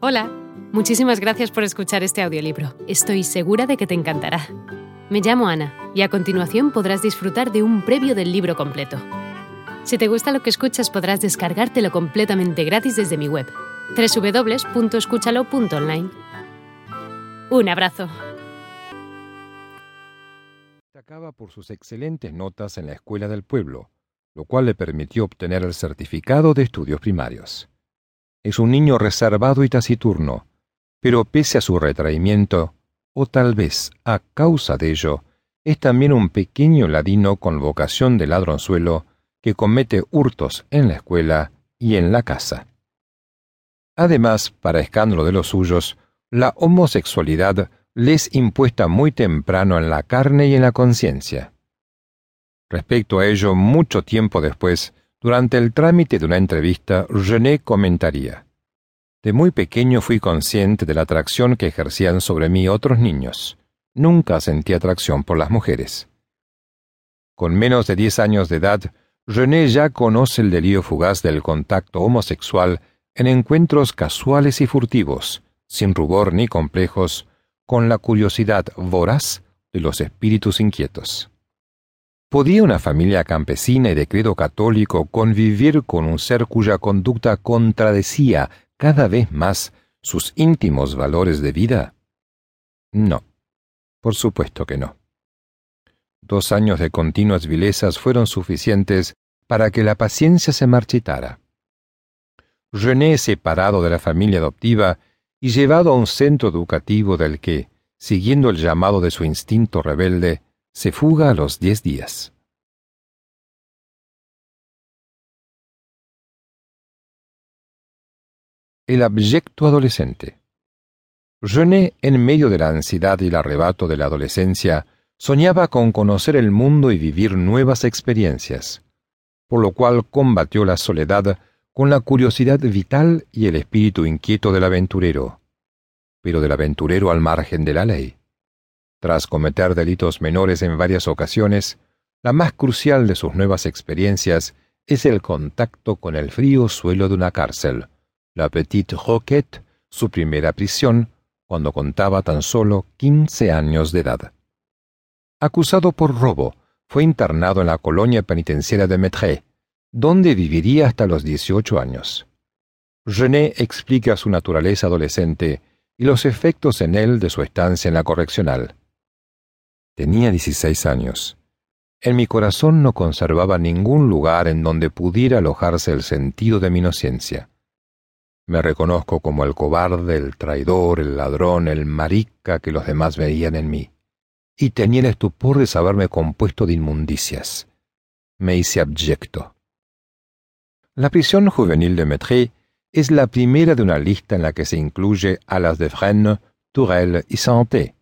Hola, muchísimas gracias por escuchar este audiolibro. Estoy segura de que te encantará. Me llamo Ana y a continuación podrás disfrutar de un previo del libro completo. Si te gusta lo que escuchas podrás descargártelo completamente gratis desde mi web, www.escúchalo.online. Un abrazo. Por sus excelentes notas en la escuela del pueblo, lo cual le permitió obtener el certificado de estudios primarios. Es un niño reservado y taciturno, pero pese a su retraimiento, o tal vez a causa de ello, es también un pequeño ladino con vocación de ladronzuelo que comete hurtos en la escuela y en la casa. Además, para escándalo de los suyos, la homosexualidad les impuesta muy temprano en la carne y en la conciencia. Respecto a ello, mucho tiempo después, durante el trámite de una entrevista, René comentaría, De muy pequeño fui consciente de la atracción que ejercían sobre mí otros niños. Nunca sentí atracción por las mujeres. Con menos de diez años de edad, René ya conoce el delirio fugaz del contacto homosexual en encuentros casuales y furtivos, sin rubor ni complejos, con la curiosidad voraz de los espíritus inquietos. ¿Podía una familia campesina y de credo católico convivir con un ser cuya conducta contradecía cada vez más sus íntimos valores de vida? No, por supuesto que no. Dos años de continuas vilezas fueron suficientes para que la paciencia se marchitara. René, separado de la familia adoptiva y llevado a un centro educativo del que, siguiendo el llamado de su instinto rebelde, se fuga a los diez días. El abyecto adolescente. René, en medio de la ansiedad y el arrebato de la adolescencia, soñaba con conocer el mundo y vivir nuevas experiencias, por lo cual combatió la soledad con la curiosidad vital y el espíritu inquieto del aventurero, pero del aventurero al margen de la ley. Tras cometer delitos menores en varias ocasiones, la más crucial de sus nuevas experiencias es el contacto con el frío suelo de una cárcel, la Petite Roquette, su primera prisión, cuando contaba tan solo quince años de edad. Acusado por robo, fue internado en la colonia penitenciaria de Metré, donde viviría hasta los dieciocho años. René explica su naturaleza adolescente y los efectos en él de su estancia en la correccional. Tenía dieciséis años. En mi corazón no conservaba ningún lugar en donde pudiera alojarse el sentido de mi inocencia. Me reconozco como el cobarde, el traidor, el ladrón, el marica que los demás veían en mí. Y tenía el estupor de saberme compuesto de inmundicias. Me hice abyecto. La prisión juvenil de Metré es la primera de una lista en la que se incluye a las de Fresnes, Tourelle y Santé,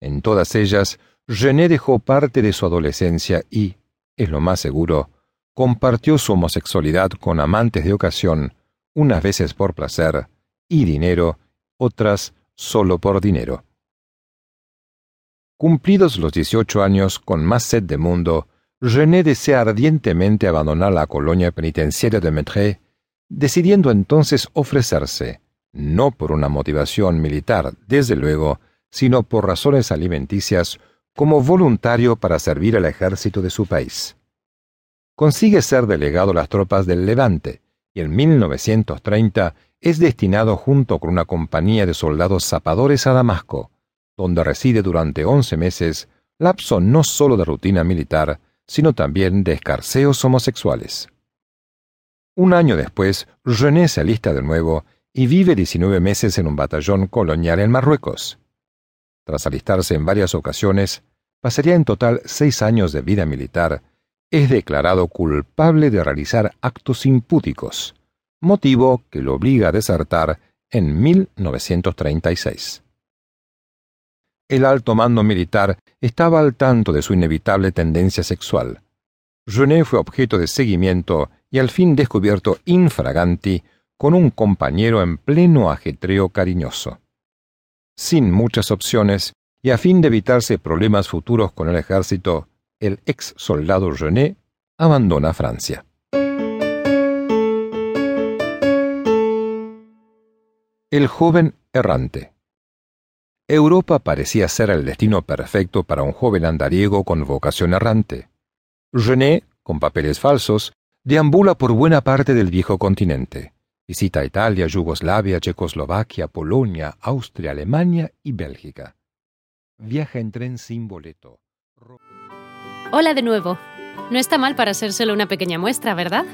en todas ellas, René dejó parte de su adolescencia y, es lo más seguro, compartió su homosexualidad con amantes de ocasión, unas veces por placer y dinero, otras solo por dinero. Cumplidos los dieciocho años, con más sed de mundo, René desea ardientemente abandonar la colonia penitenciaria de Metré, decidiendo entonces ofrecerse, no por una motivación militar, desde luego, sino por razones alimenticias, como voluntario para servir al ejército de su país. Consigue ser delegado a las tropas del Levante y en 1930 es destinado junto con una compañía de soldados zapadores a Damasco, donde reside durante once meses, lapso no solo de rutina militar, sino también de escarceos homosexuales. Un año después, René se alista de nuevo y vive 19 meses en un batallón colonial en Marruecos. Tras alistarse en varias ocasiones, pasaría en total seis años de vida militar, es declarado culpable de realizar actos impúdicos, motivo que lo obliga a desertar en 1936. El alto mando militar estaba al tanto de su inevitable tendencia sexual. René fue objeto de seguimiento y al fin descubierto infraganti con un compañero en pleno ajetreo cariñoso sin muchas opciones, y a fin de evitarse problemas futuros con el ejército, el ex soldado René abandona Francia. El joven errante. Europa parecía ser el destino perfecto para un joven andariego con vocación errante. René, con papeles falsos, deambula por buena parte del viejo continente. Visita Italia, Yugoslavia, Checoslovaquia, Polonia, Austria, Alemania y Bélgica. Viaja en tren sin boleto. Hola de nuevo. No está mal para ser solo una pequeña muestra, ¿verdad?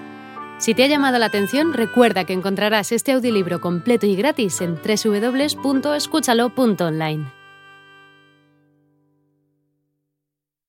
Si te ha llamado la atención, recuerda que encontrarás este audiolibro completo y gratis en www.escúchalo.online.